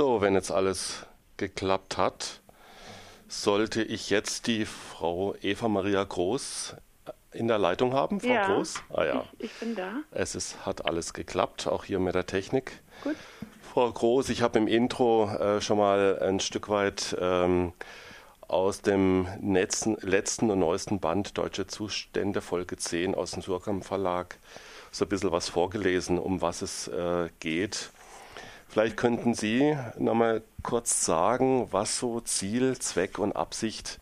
So, wenn jetzt alles geklappt hat, sollte ich jetzt die Frau Eva Maria Groß in der Leitung haben, Frau ja, Groß? Ah ja, ich, ich, bin da. Es ist, hat alles geklappt, auch hier mit der Technik. Gut. Frau Groß, ich habe im Intro äh, schon mal ein Stück weit ähm, aus dem letzten, letzten und neuesten Band Deutsche Zustände, Folge 10 aus dem Surkamp Verlag, so ein bisschen was vorgelesen, um was es äh, geht. Vielleicht könnten Sie nochmal kurz sagen, was so Ziel, Zweck und Absicht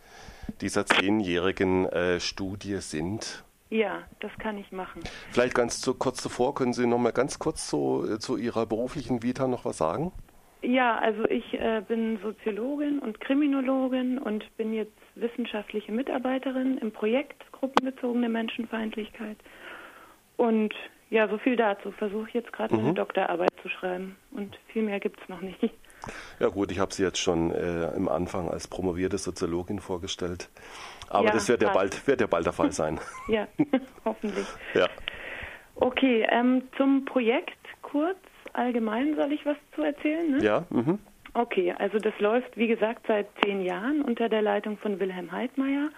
dieser zehnjährigen äh, Studie sind. Ja, das kann ich machen. Vielleicht ganz zu, kurz zuvor, können Sie noch mal ganz kurz so, äh, zu Ihrer beruflichen Vita noch was sagen? Ja, also ich äh, bin Soziologin und Kriminologin und bin jetzt wissenschaftliche Mitarbeiterin im Projekt Gruppenbezogene Menschenfeindlichkeit. Und ja, so viel dazu. Versuche jetzt gerade mhm. meine Doktorarbeit zu schreiben und viel mehr gibt es noch nicht. Ja gut, ich habe sie jetzt schon äh, im Anfang als promovierte Soziologin vorgestellt. Aber ja, das wird ja, bald, wird ja bald der Fall sein. ja, hoffentlich. Ja. Okay, ähm, zum Projekt kurz allgemein soll ich was zu erzählen? Ne? Ja. Mhm. Okay, also das läuft, wie gesagt, seit zehn Jahren unter der Leitung von Wilhelm Heidmeier.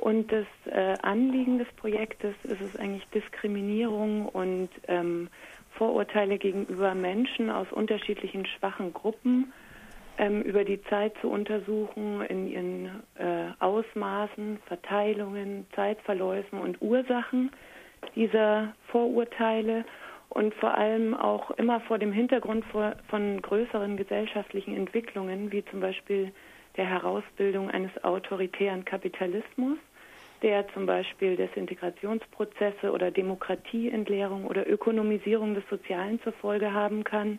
Und das äh, Anliegen des Projektes ist es eigentlich Diskriminierung und ähm, Vorurteile gegenüber Menschen aus unterschiedlichen schwachen Gruppen ähm, über die Zeit zu untersuchen in ihren äh, Ausmaßen, Verteilungen, Zeitverläufen und Ursachen dieser Vorurteile und vor allem auch immer vor dem Hintergrund von größeren gesellschaftlichen Entwicklungen, wie zum Beispiel der Herausbildung eines autoritären Kapitalismus der zum Beispiel Desintegrationsprozesse oder Demokratieentleerung oder Ökonomisierung des Sozialen zur Folge haben kann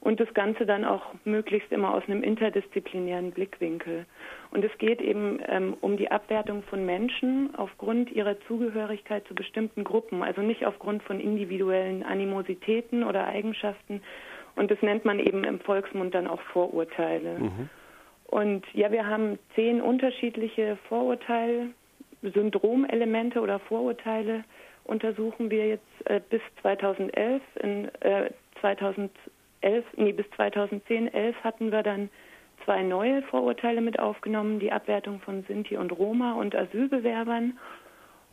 und das Ganze dann auch möglichst immer aus einem interdisziplinären Blickwinkel. Und es geht eben ähm, um die Abwertung von Menschen aufgrund ihrer Zugehörigkeit zu bestimmten Gruppen, also nicht aufgrund von individuellen Animositäten oder Eigenschaften. Und das nennt man eben im Volksmund dann auch Vorurteile. Mhm. Und ja, wir haben zehn unterschiedliche Vorurteile Syndromelemente oder Vorurteile untersuchen wir jetzt äh, bis 2011. In äh, 2011, nee, bis 2010, 11 hatten wir dann zwei neue Vorurteile mit aufgenommen, die Abwertung von Sinti und Roma und Asylbewerbern.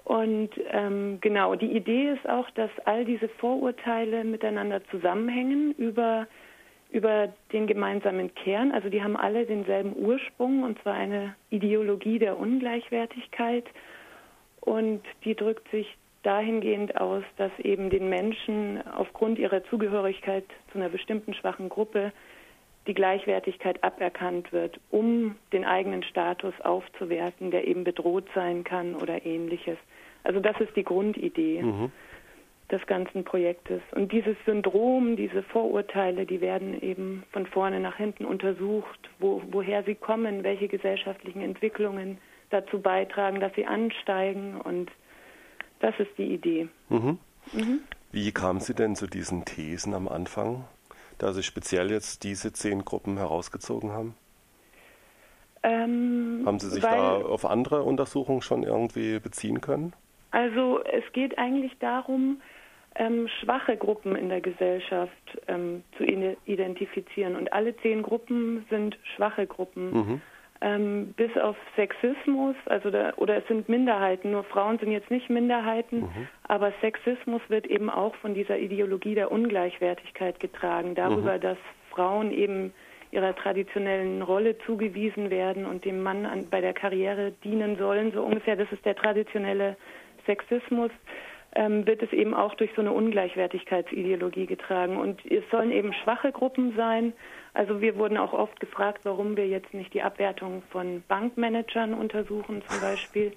Und ähm, genau, die Idee ist auch, dass all diese Vorurteile miteinander zusammenhängen über über den gemeinsamen Kern. Also die haben alle denselben Ursprung, und zwar eine Ideologie der Ungleichwertigkeit. Und die drückt sich dahingehend aus, dass eben den Menschen aufgrund ihrer Zugehörigkeit zu einer bestimmten schwachen Gruppe die Gleichwertigkeit aberkannt wird, um den eigenen Status aufzuwerten, der eben bedroht sein kann oder ähnliches. Also das ist die Grundidee. Mhm des ganzen Projektes. Und dieses Syndrom, diese Vorurteile, die werden eben von vorne nach hinten untersucht, wo, woher sie kommen, welche gesellschaftlichen Entwicklungen dazu beitragen, dass sie ansteigen. Und das ist die Idee. Mhm. Mhm. Wie kamen Sie denn zu diesen Thesen am Anfang, da Sie speziell jetzt diese zehn Gruppen herausgezogen haben? Ähm, haben Sie sich da auf andere Untersuchungen schon irgendwie beziehen können? Also es geht eigentlich darum, ähm, schwache Gruppen in der Gesellschaft ähm, zu identifizieren. Und alle zehn Gruppen sind schwache Gruppen. Mhm. Ähm, bis auf Sexismus, also da, oder es sind Minderheiten, nur Frauen sind jetzt nicht Minderheiten, mhm. aber Sexismus wird eben auch von dieser Ideologie der Ungleichwertigkeit getragen, darüber, mhm. dass Frauen eben ihrer traditionellen Rolle zugewiesen werden und dem Mann an, bei der Karriere dienen sollen, so ungefähr. Das ist der traditionelle Sexismus wird es eben auch durch so eine Ungleichwertigkeitsideologie getragen. Und es sollen eben schwache Gruppen sein. Also wir wurden auch oft gefragt, warum wir jetzt nicht die Abwertung von Bankmanagern untersuchen zum Beispiel.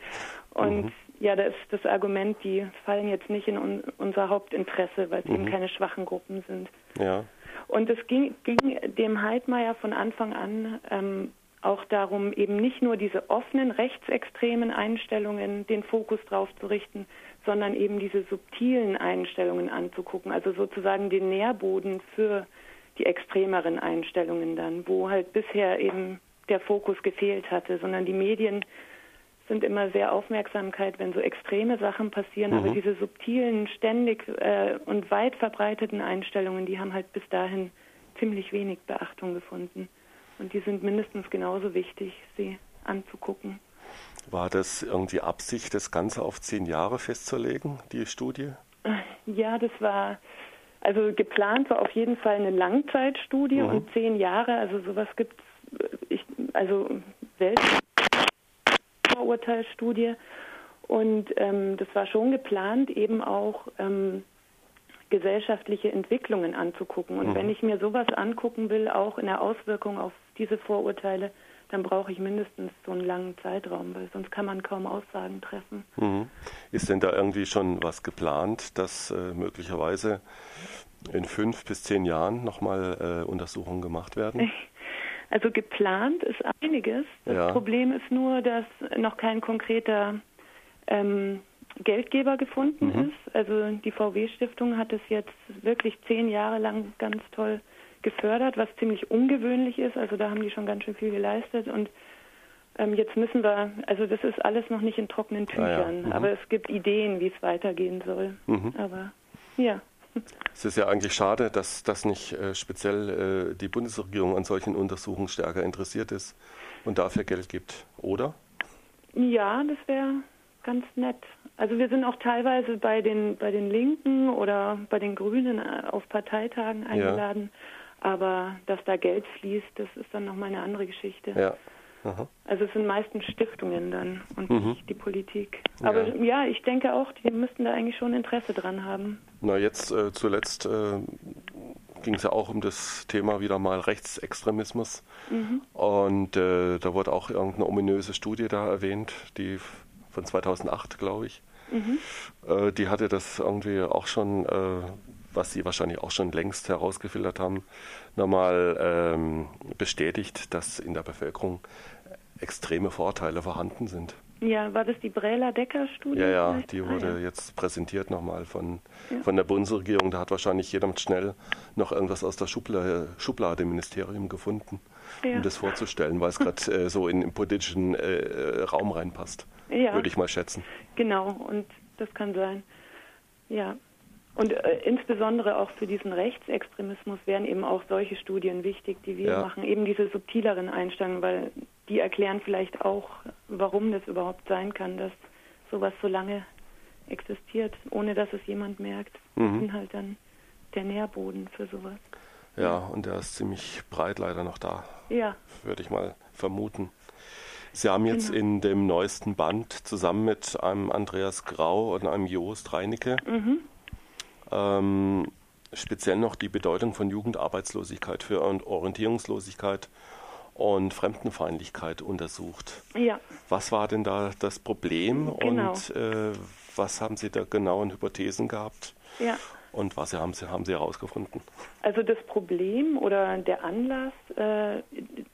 Und mhm. ja, da ist das Argument, die fallen jetzt nicht in un unser Hauptinteresse, weil es mhm. eben keine schwachen Gruppen sind. Ja. Und es ging, ging dem Heidmeier von Anfang an ähm, auch darum, eben nicht nur diese offenen rechtsextremen Einstellungen den Fokus drauf zu richten, sondern eben diese subtilen Einstellungen anzugucken, also sozusagen den Nährboden für die extremeren Einstellungen dann, wo halt bisher eben der Fokus gefehlt hatte, sondern die Medien sind immer sehr Aufmerksamkeit, wenn so extreme Sachen passieren, mhm. aber diese subtilen, ständig äh, und weit verbreiteten Einstellungen, die haben halt bis dahin ziemlich wenig Beachtung gefunden. Und die sind mindestens genauso wichtig, sie anzugucken. War das irgendwie Absicht, das Ganze auf zehn Jahre festzulegen, die Studie? Ja, das war, also geplant war auf jeden Fall eine Langzeitstudie mhm. und zehn Jahre, also sowas gibt es, also Weltvorurteilsstudie. Und ähm, das war schon geplant, eben auch ähm, gesellschaftliche Entwicklungen anzugucken. Und mhm. wenn ich mir sowas angucken will, auch in der Auswirkung auf diese Vorurteile, dann brauche ich mindestens so einen langen Zeitraum, weil sonst kann man kaum Aussagen treffen. Mhm. Ist denn da irgendwie schon was geplant, dass äh, möglicherweise in fünf bis zehn Jahren nochmal äh, Untersuchungen gemacht werden? Also geplant ist einiges. Das ja. Problem ist nur, dass noch kein konkreter ähm, Geldgeber gefunden mhm. ist. Also die VW-Stiftung hat es jetzt wirklich zehn Jahre lang ganz toll gefördert, was ziemlich ungewöhnlich ist. Also da haben die schon ganz schön viel geleistet und ähm, jetzt müssen wir, also das ist alles noch nicht in trockenen Tüchern, ah ja. mhm. aber es gibt Ideen, wie es weitergehen soll. Mhm. Aber ja. Es ist ja eigentlich schade, dass, dass nicht äh, speziell äh, die Bundesregierung an solchen Untersuchungen stärker interessiert ist und dafür Geld gibt, oder? Ja, das wäre ganz nett. Also wir sind auch teilweise bei den bei den Linken oder bei den Grünen äh, auf Parteitagen eingeladen. Ja. Aber dass da Geld fließt, das ist dann nochmal eine andere Geschichte. Ja. Aha. Also es sind meistens Stiftungen dann und mhm. nicht die Politik. Aber ja. ja. ich denke auch, die müssten da eigentlich schon Interesse dran haben. Na, jetzt äh, zuletzt äh, ging es ja auch um das Thema wieder mal Rechtsextremismus. Mhm. Und äh, da wurde auch irgendeine ominöse Studie da erwähnt, die von 2008, glaube ich. Mhm. Äh, die hatte das irgendwie auch schon äh, was Sie wahrscheinlich auch schon längst herausgefiltert haben, nochmal ähm, bestätigt, dass in der Bevölkerung extreme Vorteile vorhanden sind. Ja, war das die Brähler-Decker-Studie? Ja, ja, die wurde ah, ja. jetzt präsentiert nochmal von, ja. von der Bundesregierung. Da hat wahrscheinlich jeder schnell noch irgendwas aus der Schublade, Schublade im Ministerium gefunden, ja. um das vorzustellen, weil es gerade äh, so in den politischen äh, äh, Raum reinpasst, würde ich mal schätzen. Genau, und das kann sein. Ja, und äh, insbesondere auch für diesen Rechtsextremismus wären eben auch solche Studien wichtig, die wir ja. machen, eben diese subtileren Einstellungen, weil die erklären vielleicht auch, warum das überhaupt sein kann, dass sowas so lange existiert, ohne dass es jemand merkt. Mhm. Das sind halt dann der Nährboden für sowas. Ja, und der ist ziemlich breit leider noch da. Ja. Würde ich mal vermuten. Sie haben jetzt genau. in dem neuesten Band zusammen mit einem Andreas Grau und einem Joost Reinecke mhm ähm, speziell noch die Bedeutung von Jugendarbeitslosigkeit für Orientierungslosigkeit und Fremdenfeindlichkeit untersucht. Ja. Was war denn da das Problem genau. und äh, was haben Sie da genau in Hypothesen gehabt? Ja. Und was haben Sie, haben Sie herausgefunden? Also das Problem oder der Anlass, äh,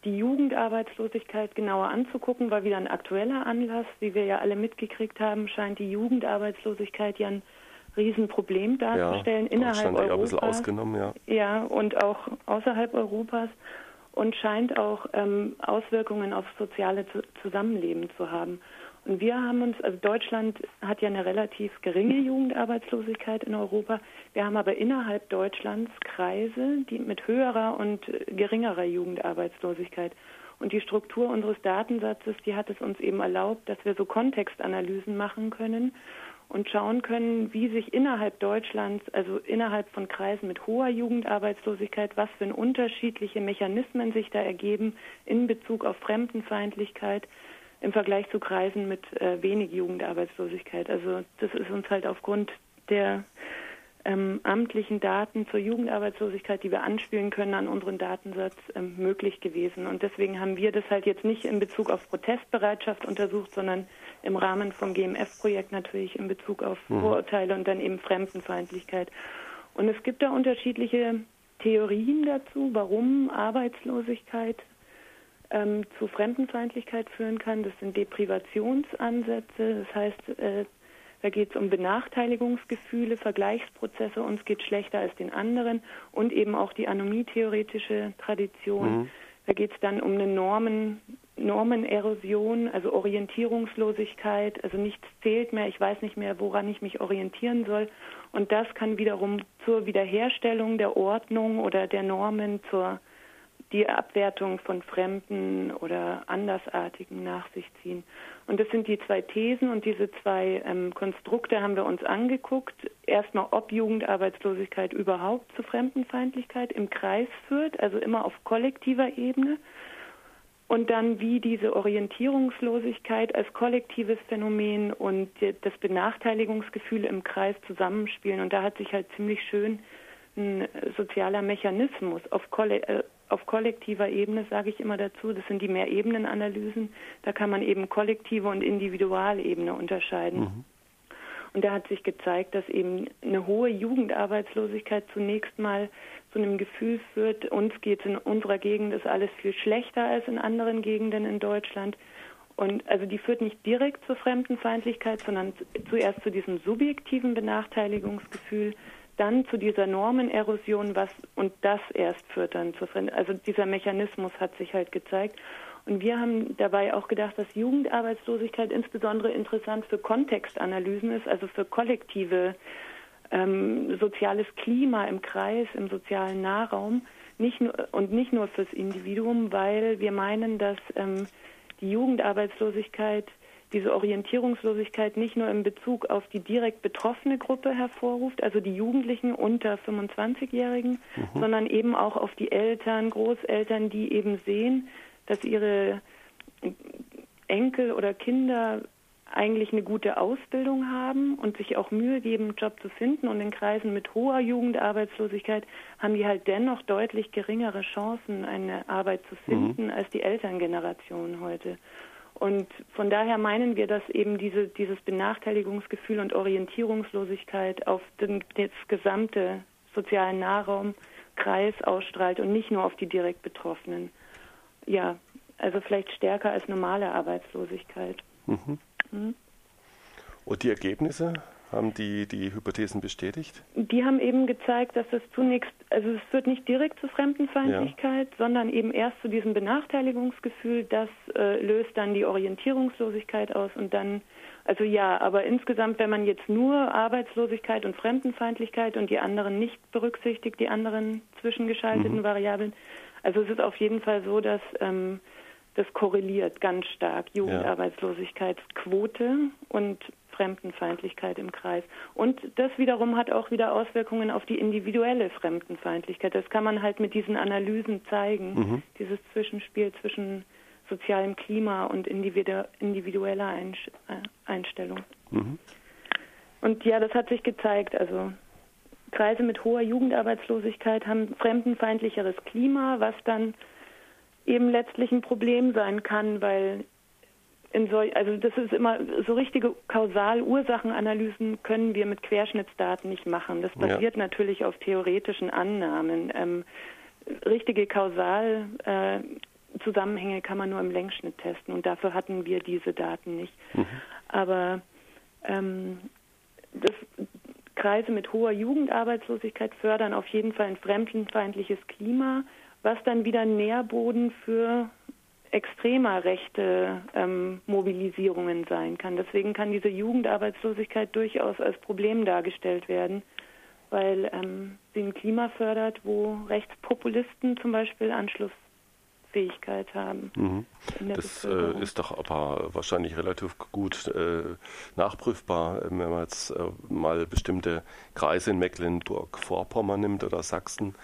die Jugendarbeitslosigkeit genauer anzugucken, war wieder ein aktueller Anlass. Wie wir ja alle mitgekriegt haben, scheint die Jugendarbeitslosigkeit ja ein Riesenproblem darzustellen ja, innerhalb Europas. Ja, ein bisschen ausgenommen, ja. Ja, und auch außerhalb Europas und scheint auch ähm, Auswirkungen aufs soziale Zusammenleben zu haben. Und wir haben uns, also Deutschland hat ja eine relativ geringe Jugendarbeitslosigkeit in Europa. Wir haben aber innerhalb Deutschlands Kreise, die mit höherer und geringerer Jugendarbeitslosigkeit. Und die Struktur unseres Datensatzes, die hat es uns eben erlaubt, dass wir so Kontextanalysen machen können und schauen können, wie sich innerhalb Deutschlands, also innerhalb von Kreisen mit hoher Jugendarbeitslosigkeit, was für unterschiedliche Mechanismen sich da ergeben in Bezug auf Fremdenfeindlichkeit im Vergleich zu Kreisen mit äh, wenig Jugendarbeitslosigkeit. Also das ist uns halt aufgrund der ähm, amtlichen Daten zur Jugendarbeitslosigkeit, die wir anspielen können an unseren Datensatz, ähm, möglich gewesen. Und deswegen haben wir das halt jetzt nicht in Bezug auf Protestbereitschaft untersucht, sondern im Rahmen vom GMF-Projekt natürlich in Bezug auf mhm. Vorurteile und dann eben Fremdenfeindlichkeit. Und es gibt da unterschiedliche Theorien dazu, warum Arbeitslosigkeit ähm, zu Fremdenfeindlichkeit führen kann. Das sind Deprivationsansätze, das heißt, äh, da geht es um Benachteiligungsgefühle, Vergleichsprozesse, uns geht schlechter als den anderen und eben auch die anomietheoretische Tradition. Mhm. Da geht es dann um eine Normen, Normenerosion, also Orientierungslosigkeit, also nichts zählt mehr, ich weiß nicht mehr, woran ich mich orientieren soll. Und das kann wiederum zur Wiederherstellung der Ordnung oder der Normen, zur die Abwertung von Fremden oder Andersartigen nach sich ziehen. Und das sind die zwei Thesen und diese zwei ähm, Konstrukte haben wir uns angeguckt. Erstmal, ob Jugendarbeitslosigkeit überhaupt zu Fremdenfeindlichkeit im Kreis führt, also immer auf kollektiver Ebene. Und dann, wie diese Orientierungslosigkeit als kollektives Phänomen und das Benachteiligungsgefühl im Kreis zusammenspielen. Und da hat sich halt ziemlich schön ein sozialer Mechanismus auf, äh, auf kollektiver Ebene, sage ich immer dazu, das sind die Mehrebenenanalysen, da kann man eben kollektive und Individualebene unterscheiden. Mhm. Und da hat sich gezeigt, dass eben eine hohe Jugendarbeitslosigkeit zunächst mal zu einem Gefühl führt, uns geht in unserer Gegend ist alles viel schlechter als in anderen Gegenden in Deutschland. Und also die führt nicht direkt zur Fremdenfeindlichkeit, sondern zuerst zu diesem subjektiven Benachteiligungsgefühl, dann zu dieser Normenerosion, was und das erst führt dann zur Fremdenfeindlichkeit. Also dieser Mechanismus hat sich halt gezeigt. Und wir haben dabei auch gedacht, dass Jugendarbeitslosigkeit insbesondere interessant für Kontextanalysen ist, also für kollektive ähm, soziales Klima im Kreis, im sozialen Nahraum, nicht nur, und nicht nur fürs Individuum, weil wir meinen, dass ähm, die Jugendarbeitslosigkeit diese Orientierungslosigkeit nicht nur in Bezug auf die direkt betroffene Gruppe hervorruft, also die Jugendlichen unter 25-Jährigen, mhm. sondern eben auch auf die Eltern, Großeltern, die eben sehen, dass ihre Enkel oder Kinder eigentlich eine gute Ausbildung haben und sich auch Mühe geben, einen Job zu finden. Und in Kreisen mit hoher Jugendarbeitslosigkeit haben die halt dennoch deutlich geringere Chancen, eine Arbeit zu finden, mhm. als die Elterngeneration heute. Und von daher meinen wir, dass eben diese, dieses Benachteiligungsgefühl und Orientierungslosigkeit auf den, das gesamte sozialen Nahraumkreis ausstrahlt und nicht nur auf die direkt Betroffenen. Ja, also vielleicht stärker als normale Arbeitslosigkeit. Mhm. Mhm. Und die Ergebnisse? Haben die die Hypothesen bestätigt? Die haben eben gezeigt, dass es zunächst, also es führt nicht direkt zu Fremdenfeindlichkeit, ja. sondern eben erst zu diesem Benachteiligungsgefühl. Das äh, löst dann die Orientierungslosigkeit aus und dann, also ja, aber insgesamt, wenn man jetzt nur Arbeitslosigkeit und Fremdenfeindlichkeit und die anderen nicht berücksichtigt, die anderen zwischengeschalteten mhm. Variablen, also es ist auf jeden Fall so, dass ähm, das korreliert ganz stark, Jugendarbeitslosigkeitsquote und Fremdenfeindlichkeit im Kreis. Und das wiederum hat auch wieder Auswirkungen auf die individuelle Fremdenfeindlichkeit. Das kann man halt mit diesen Analysen zeigen, mhm. dieses Zwischenspiel zwischen sozialem Klima und individueller äh, Einstellung. Mhm. Und ja, das hat sich gezeigt. Also Kreise mit hoher Jugendarbeitslosigkeit haben fremdenfeindlicheres Klima, was dann eben letztlich ein Problem sein kann, weil in so, also das ist immer so richtige Kausal-Ursachenanalysen können wir mit Querschnittsdaten nicht machen. Das basiert ja. natürlich auf theoretischen Annahmen. Ähm, richtige Kausalzusammenhänge äh, kann man nur im Längsschnitt testen und dafür hatten wir diese Daten nicht. Mhm. Aber ähm, das, Kreise mit hoher Jugendarbeitslosigkeit fördern auf jeden Fall ein fremdenfeindliches Klima, was dann wieder Nährboden für extremer rechte ähm, Mobilisierungen sein kann. Deswegen kann diese Jugendarbeitslosigkeit durchaus als Problem dargestellt werden, weil ähm, sie ein Klima fördert, wo Rechtspopulisten zum Beispiel Anschlussfähigkeit haben. Mhm. Das äh, ist doch aber wahrscheinlich relativ gut äh, nachprüfbar, wenn man jetzt äh, mal bestimmte Kreise in Mecklenburg-Vorpommern nimmt oder Sachsen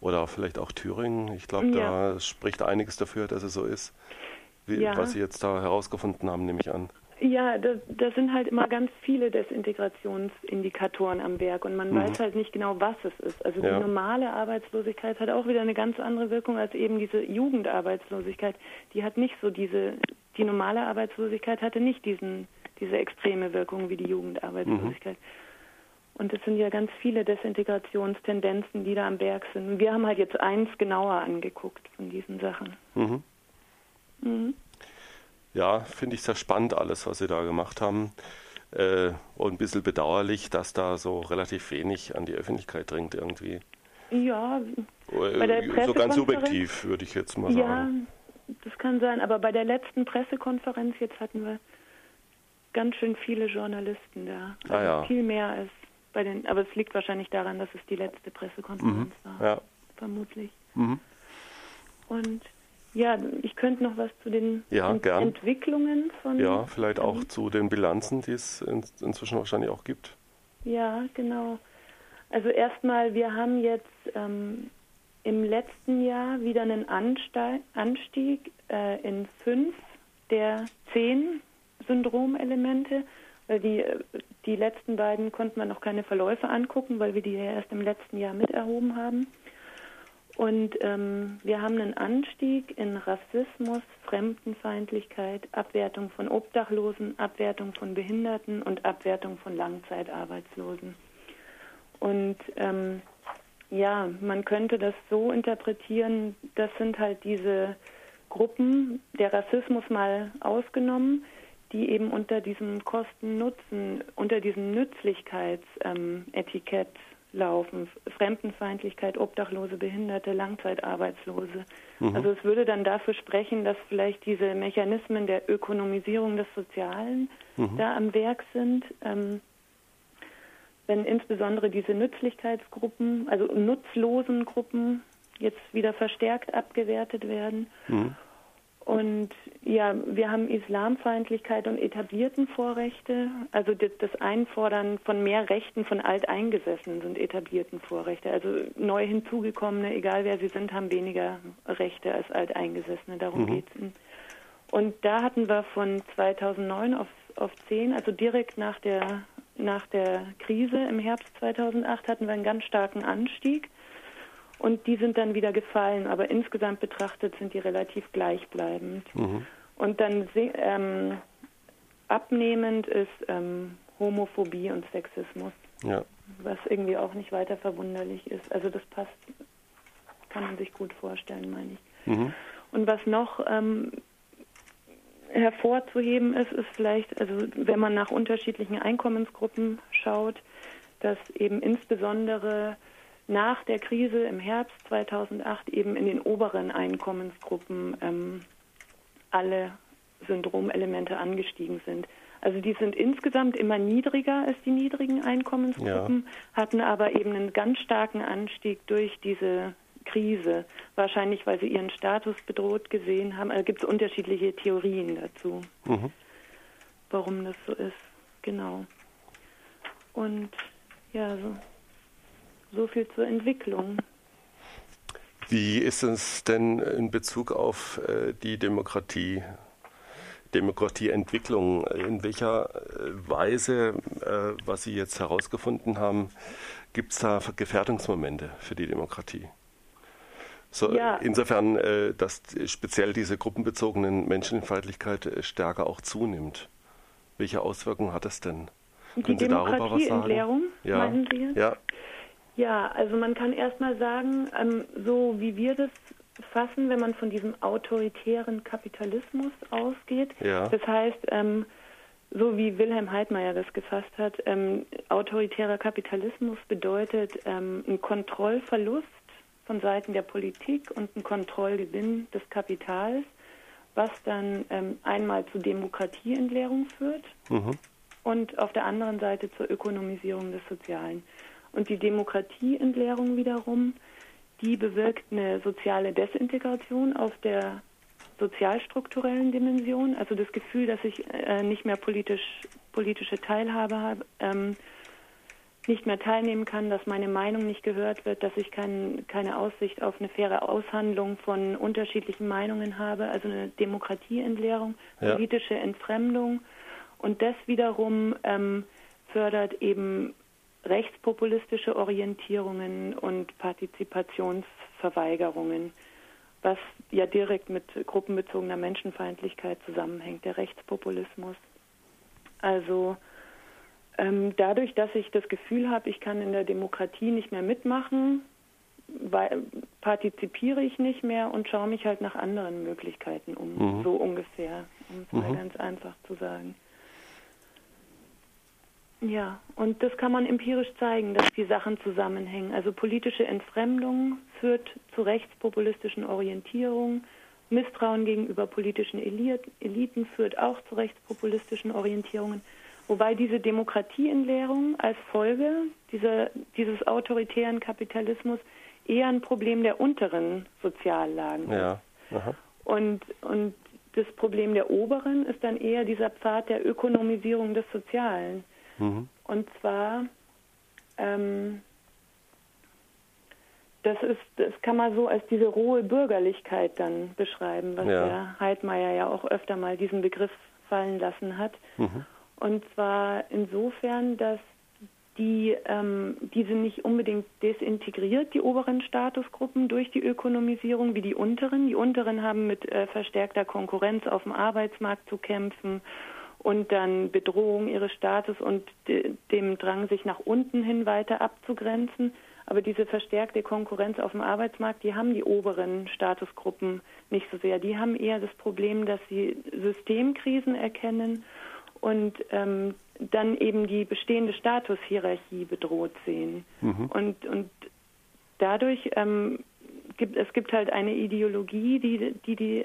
oder vielleicht auch Thüringen. Ich glaube, ja. da spricht einiges dafür, dass es so ist, wie, ja. was Sie jetzt da herausgefunden haben, nehme ich an. Ja, da, da sind halt immer ganz viele Desintegrationsindikatoren am Werk und man mhm. weiß halt nicht genau, was es ist. Also die normale Arbeitslosigkeit hat auch wieder eine ganz andere Wirkung als eben diese Jugendarbeitslosigkeit. Die hat nicht so diese, die normale Arbeitslosigkeit hatte nicht diesen, diese extreme Wirkung wie die Jugendarbeitslosigkeit. Mhm. Und es sind ja ganz viele Desintegrationstendenzen, die da am Berg sind. wir haben halt jetzt eins genauer angeguckt von diesen Sachen. Mhm. Mhm. Ja, finde ich sehr spannend alles, was Sie da gemacht haben. Äh, und ein bisschen bedauerlich, dass da so relativ wenig an die Öffentlichkeit dringt irgendwie. Ja, äh, bei der so ganz subjektiv würde ich jetzt mal sagen. Ja, das kann sein. Aber bei der letzten Pressekonferenz jetzt hatten wir ganz schön viele Journalisten da. Also ah, ja. Viel mehr als bei den, aber es liegt wahrscheinlich daran, dass es die letzte Pressekonferenz mhm. war. Ja. Vermutlich. Mhm. Und ja, ich könnte noch was zu den ja, Ent gern. Entwicklungen von. Ja, vielleicht auch zu den Bilanzen, die es in, inzwischen wahrscheinlich auch gibt. Ja, genau. Also erstmal, wir haben jetzt ähm, im letzten Jahr wieder einen Anstieg äh, in fünf der zehn Syndromelemente. Weil die, die letzten beiden konnten wir noch keine Verläufe angucken, weil wir die ja erst im letzten Jahr miterhoben haben. Und ähm, wir haben einen Anstieg in Rassismus, Fremdenfeindlichkeit, Abwertung von Obdachlosen, Abwertung von Behinderten und Abwertung von Langzeitarbeitslosen. Und ähm, ja, man könnte das so interpretieren, das sind halt diese Gruppen, der Rassismus mal ausgenommen, die eben unter diesem Kosten-Nutzen, unter diesem Nützlichkeitsetikett ähm, laufen. Fremdenfeindlichkeit, Obdachlose, Behinderte, Langzeitarbeitslose. Mhm. Also es würde dann dafür sprechen, dass vielleicht diese Mechanismen der Ökonomisierung des Sozialen mhm. da am Werk sind. Ähm, wenn insbesondere diese Nützlichkeitsgruppen, also nutzlosen Gruppen, jetzt wieder verstärkt abgewertet werden. Mhm. Und ja, wir haben Islamfeindlichkeit und etablierten Vorrechte. Also das Einfordern von mehr Rechten von Alteingesessenen sind etablierten Vorrechte. Also neu hinzugekommene, egal wer sie sind, haben weniger Rechte als Alteingesessene. Darum mhm. geht es. Und da hatten wir von 2009 auf, auf 10, also direkt nach der, nach der Krise im Herbst 2008, hatten wir einen ganz starken Anstieg. Und die sind dann wieder gefallen, aber insgesamt betrachtet sind die relativ gleichbleibend. Mhm. Und dann ähm, abnehmend ist ähm, Homophobie und Sexismus, ja. was irgendwie auch nicht weiter verwunderlich ist. Also das passt, kann man sich gut vorstellen, meine ich. Mhm. Und was noch ähm, hervorzuheben ist, ist vielleicht, also wenn man nach unterschiedlichen Einkommensgruppen schaut, dass eben insbesondere nach der Krise im Herbst 2008 eben in den oberen Einkommensgruppen ähm, alle Syndromelemente angestiegen sind. Also die sind insgesamt immer niedriger als die niedrigen Einkommensgruppen, ja. hatten aber eben einen ganz starken Anstieg durch diese Krise. Wahrscheinlich, weil sie ihren Status bedroht gesehen haben. Also gibt es unterschiedliche Theorien dazu, mhm. warum das so ist. Genau. Und ja, so so viel zur Entwicklung. Wie ist es denn in Bezug auf äh, die Demokratie? Demokratieentwicklung. In welcher äh, Weise, äh, was Sie jetzt herausgefunden haben, gibt es da Gefährdungsmomente für die Demokratie? So, ja. Insofern, dass speziell diese gruppenbezogenen Menschenfeindlichkeit stärker auch zunimmt. Welche Auswirkungen hat das denn? Können die Sie darüber was sagen? Ja. meinen Sie jetzt? Ja. Ja, also man kann erstmal sagen, ähm, so wie wir das fassen, wenn man von diesem autoritären Kapitalismus ausgeht, ja. das heißt, ähm, so wie Wilhelm Heidmeier das gefasst hat, ähm, autoritärer Kapitalismus bedeutet ähm, ein Kontrollverlust von Seiten der Politik und ein Kontrollgewinn des Kapitals, was dann ähm, einmal zu Demokratieentleerung führt mhm. und auf der anderen Seite zur Ökonomisierung des Sozialen. Und die Demokratieentleerung wiederum, die bewirkt eine soziale Desintegration auf der sozialstrukturellen Dimension, also das Gefühl, dass ich äh, nicht mehr politisch, politische Teilhabe habe, ähm, nicht mehr teilnehmen kann, dass meine Meinung nicht gehört wird, dass ich kein, keine Aussicht auf eine faire Aushandlung von unterschiedlichen Meinungen habe, also eine Demokratieentleerung, ja. politische Entfremdung. Und das wiederum ähm, fördert eben rechtspopulistische Orientierungen und Partizipationsverweigerungen, was ja direkt mit gruppenbezogener Menschenfeindlichkeit zusammenhängt, der Rechtspopulismus. Also ähm, dadurch, dass ich das Gefühl habe, ich kann in der Demokratie nicht mehr mitmachen, partizipiere ich nicht mehr und schaue mich halt nach anderen Möglichkeiten um, mhm. so ungefähr, um es mhm. mal ganz einfach zu sagen. Ja, und das kann man empirisch zeigen, dass die Sachen zusammenhängen. Also politische Entfremdung führt zu rechtspopulistischen Orientierungen. Misstrauen gegenüber politischen Eliten führt auch zu rechtspopulistischen Orientierungen. Wobei diese Demokratieentleerung als Folge dieser, dieses autoritären Kapitalismus eher ein Problem der unteren Soziallagen ja. ist. Und, und das Problem der oberen ist dann eher dieser Pfad der Ökonomisierung des Sozialen. Mhm. Und zwar, ähm, das ist, das kann man so als diese rohe Bürgerlichkeit dann beschreiben, was ja. der Heidmeier ja auch öfter mal diesen Begriff fallen lassen hat. Mhm. Und zwar insofern, dass die ähm, diese nicht unbedingt desintegriert, die oberen Statusgruppen durch die Ökonomisierung wie die unteren. Die unteren haben mit äh, verstärkter Konkurrenz auf dem Arbeitsmarkt zu kämpfen und dann Bedrohung ihres Status und de dem Drang, sich nach unten hin weiter abzugrenzen. Aber diese verstärkte Konkurrenz auf dem Arbeitsmarkt, die haben die oberen Statusgruppen nicht so sehr. Die haben eher das Problem, dass sie Systemkrisen erkennen und ähm, dann eben die bestehende Statushierarchie bedroht sehen. Mhm. Und, und dadurch ähm, gibt es gibt halt eine Ideologie, die die, die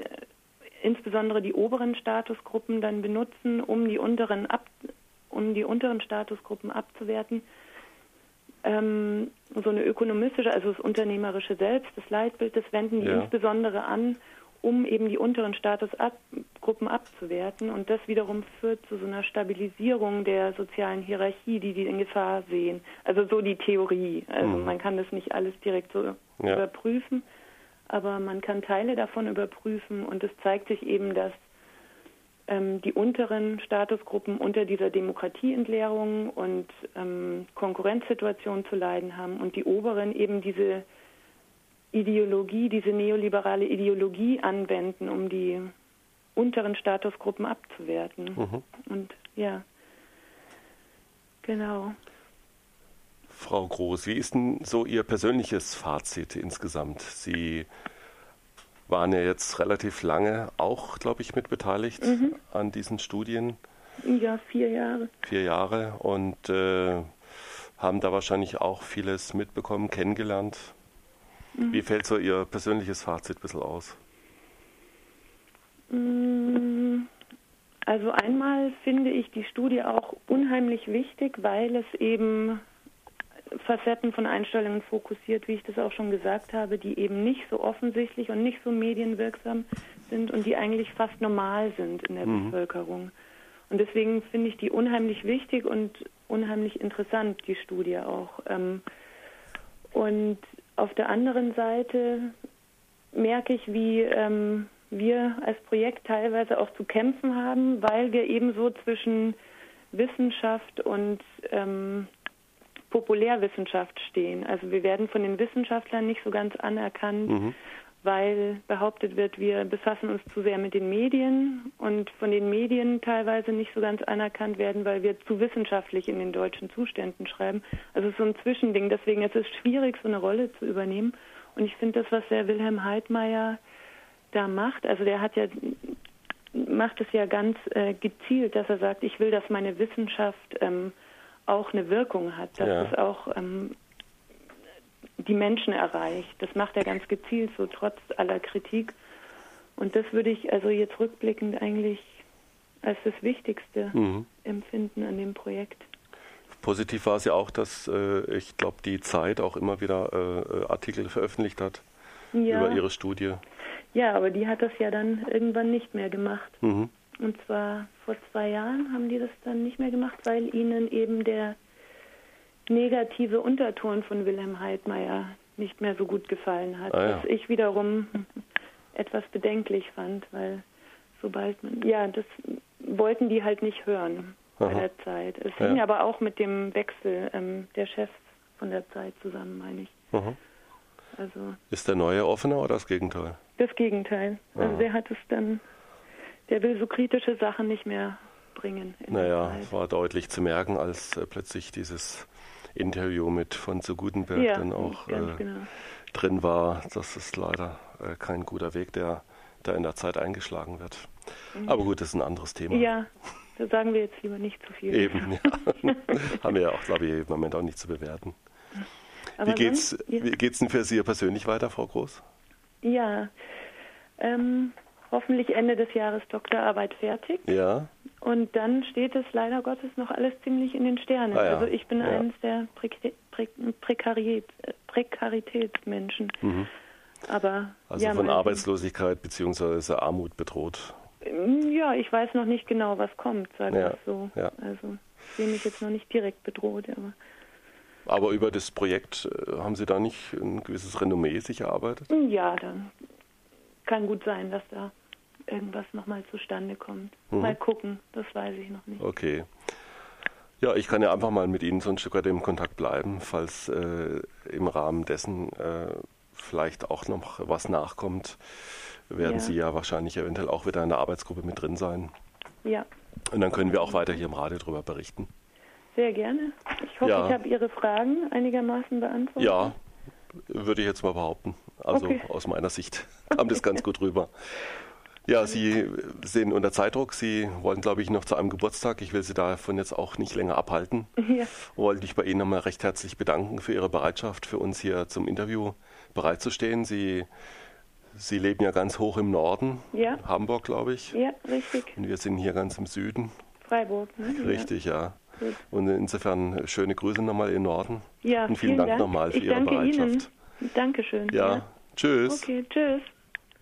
insbesondere die oberen Statusgruppen dann benutzen, um die unteren ab, um die unteren Statusgruppen abzuwerten. Ähm, so eine ökonomistische, also das unternehmerische Selbst, das Leitbild, das wenden die ja. insbesondere an, um eben die unteren Statusgruppen abzuwerten. Und das wiederum führt zu so einer Stabilisierung der sozialen Hierarchie, die die in Gefahr sehen. Also so die Theorie. Also mhm. man kann das nicht alles direkt so ja. überprüfen, aber man kann Teile davon überprüfen. Und es zeigt sich eben, dass ähm, die unteren Statusgruppen unter dieser Demokratieentleerung und ähm, Konkurrenzsituation zu leiden haben und die oberen eben diese Ideologie, diese neoliberale Ideologie anwenden, um die unteren Statusgruppen abzuwerten. Mhm. Und ja, genau. Frau Groß, wie ist denn so Ihr persönliches Fazit insgesamt? Sie waren ja jetzt relativ lange auch, glaube ich, mit beteiligt mhm. an diesen Studien. Ja, vier Jahre. Vier Jahre und äh, haben da wahrscheinlich auch vieles mitbekommen, kennengelernt. Mhm. Wie fällt so Ihr persönliches Fazit ein bisschen aus? Mm, also einmal finde ich die Studie auch unheimlich wichtig, weil es eben Facetten von Einstellungen fokussiert, wie ich das auch schon gesagt habe, die eben nicht so offensichtlich und nicht so medienwirksam sind und die eigentlich fast normal sind in der mhm. Bevölkerung. Und deswegen finde ich die unheimlich wichtig und unheimlich interessant, die Studie auch. Ähm, und auf der anderen Seite merke ich, wie ähm, wir als Projekt teilweise auch zu kämpfen haben, weil wir eben so zwischen Wissenschaft und ähm, Populärwissenschaft stehen. Also wir werden von den Wissenschaftlern nicht so ganz anerkannt, mhm. weil behauptet wird, wir befassen uns zu sehr mit den Medien und von den Medien teilweise nicht so ganz anerkannt werden, weil wir zu wissenschaftlich in den deutschen Zuständen schreiben. Also es ist so ein Zwischending. Deswegen ist es schwierig, so eine Rolle zu übernehmen. Und ich finde das, was der Wilhelm Heidmeier da macht, also der hat ja macht es ja ganz äh, gezielt, dass er sagt, ich will, dass meine Wissenschaft ähm, auch eine Wirkung hat, dass ja. es auch ähm, die Menschen erreicht. Das macht er ganz gezielt, so trotz aller Kritik. Und das würde ich also jetzt rückblickend eigentlich als das Wichtigste mhm. empfinden an dem Projekt. Positiv war es ja auch, dass äh, ich glaube, die Zeit auch immer wieder äh, Artikel veröffentlicht hat ja. über ihre Studie. Ja, aber die hat das ja dann irgendwann nicht mehr gemacht. Mhm. Und zwar vor zwei Jahren haben die das dann nicht mehr gemacht, weil ihnen eben der negative Unterton von Wilhelm Heidmeier nicht mehr so gut gefallen hat. Ah, ja. Was ich wiederum etwas bedenklich fand, weil sobald man, ja, das wollten die halt nicht hören Aha. bei der Zeit. Es ja. hing aber auch mit dem Wechsel ähm, der Chefs von der Zeit zusammen, meine ich. Aha. Also, Ist der neue offener oder das Gegenteil? Das Gegenteil. Also der hat es dann der will so kritische Sachen nicht mehr bringen. naja, war deutlich zu merken, als äh, plötzlich dieses Interview mit von zu Gutenberg ja, dann auch äh, genau. drin war. Das ist leider äh, kein guter Weg, der da in der Zeit eingeschlagen wird. Mhm. Aber gut, das ist ein anderes Thema. Ja, da sagen wir jetzt lieber nicht zu viel. Eben, ja. Haben wir ja auch, glaube ich, im Moment auch nicht zu bewerten. Aber wie geht's, sonst, ja. wie geht's denn für Sie persönlich weiter, Frau Groß? Ja, ähm, hoffentlich Ende des Jahres Doktorarbeit fertig. Ja. Und dann steht es leider Gottes noch alles ziemlich in den Sternen. Ah ja. Also ich bin Ja. eines der äh, Prekaritätsmenschen. Mhm. Aber Also ja, von Arbeitslosigkeit bzw. Armut bedroht. Ja, ich weiß noch nicht genau, was kommt, sagen wir Ja, so. ja. Also ich sehe mich jetzt noch nicht direkt bedroht, aber Aber über das Projekt äh, haben Sie da nicht ein gewisses Renommee sich erarbeitet? ja, dann kann gut sein, dass da irgendwas nochmal zustande kommt. Mhm. Mal gucken, das weiß ich noch nicht. Okay. Ja, ich kann ja einfach mal mit Ihnen so ein Stück weit im Kontakt bleiben, falls äh, im Rahmen dessen äh, vielleicht auch noch was nachkommt, werden Ja. Sie ja wahrscheinlich eventuell auch wieder in der Arbeitsgruppe mit drin sein. Ja, Und dann können wir auch weiter hier im Radio darüber berichten. sehr gerne. Ich hoffe, Ja. ich habe Ihre Fragen einigermaßen beantwortet. Ja, würde ich jetzt mal behaupten. Also Okay. aus meiner Sicht kam das ganz gut rüber. Ja, Sie sind unter Zeitdruck. Sie wollen, glaube ich, noch zu einem Geburtstag. Ich will Sie davon jetzt auch nicht länger abhalten. Ja, Wollte mich bei Ihnen nochmal recht herzlich bedanken für Ihre Bereitschaft, für uns hier zum Interview bereitzustehen. Sie, Sie leben ja ganz hoch im Norden, Ja. Hamburg, glaube ich. ja, richtig. Und wir sind hier ganz im Süden. Freiburg, ne? Richtig, ja. Gut. Und insofern schöne Grüße nochmal in den Norden. Ja, Und vielen Dank nochmal für ich Ihre danke Bereitschaft. Ihnen. Dankeschön. Ja, tschüss. Okay, tschüss.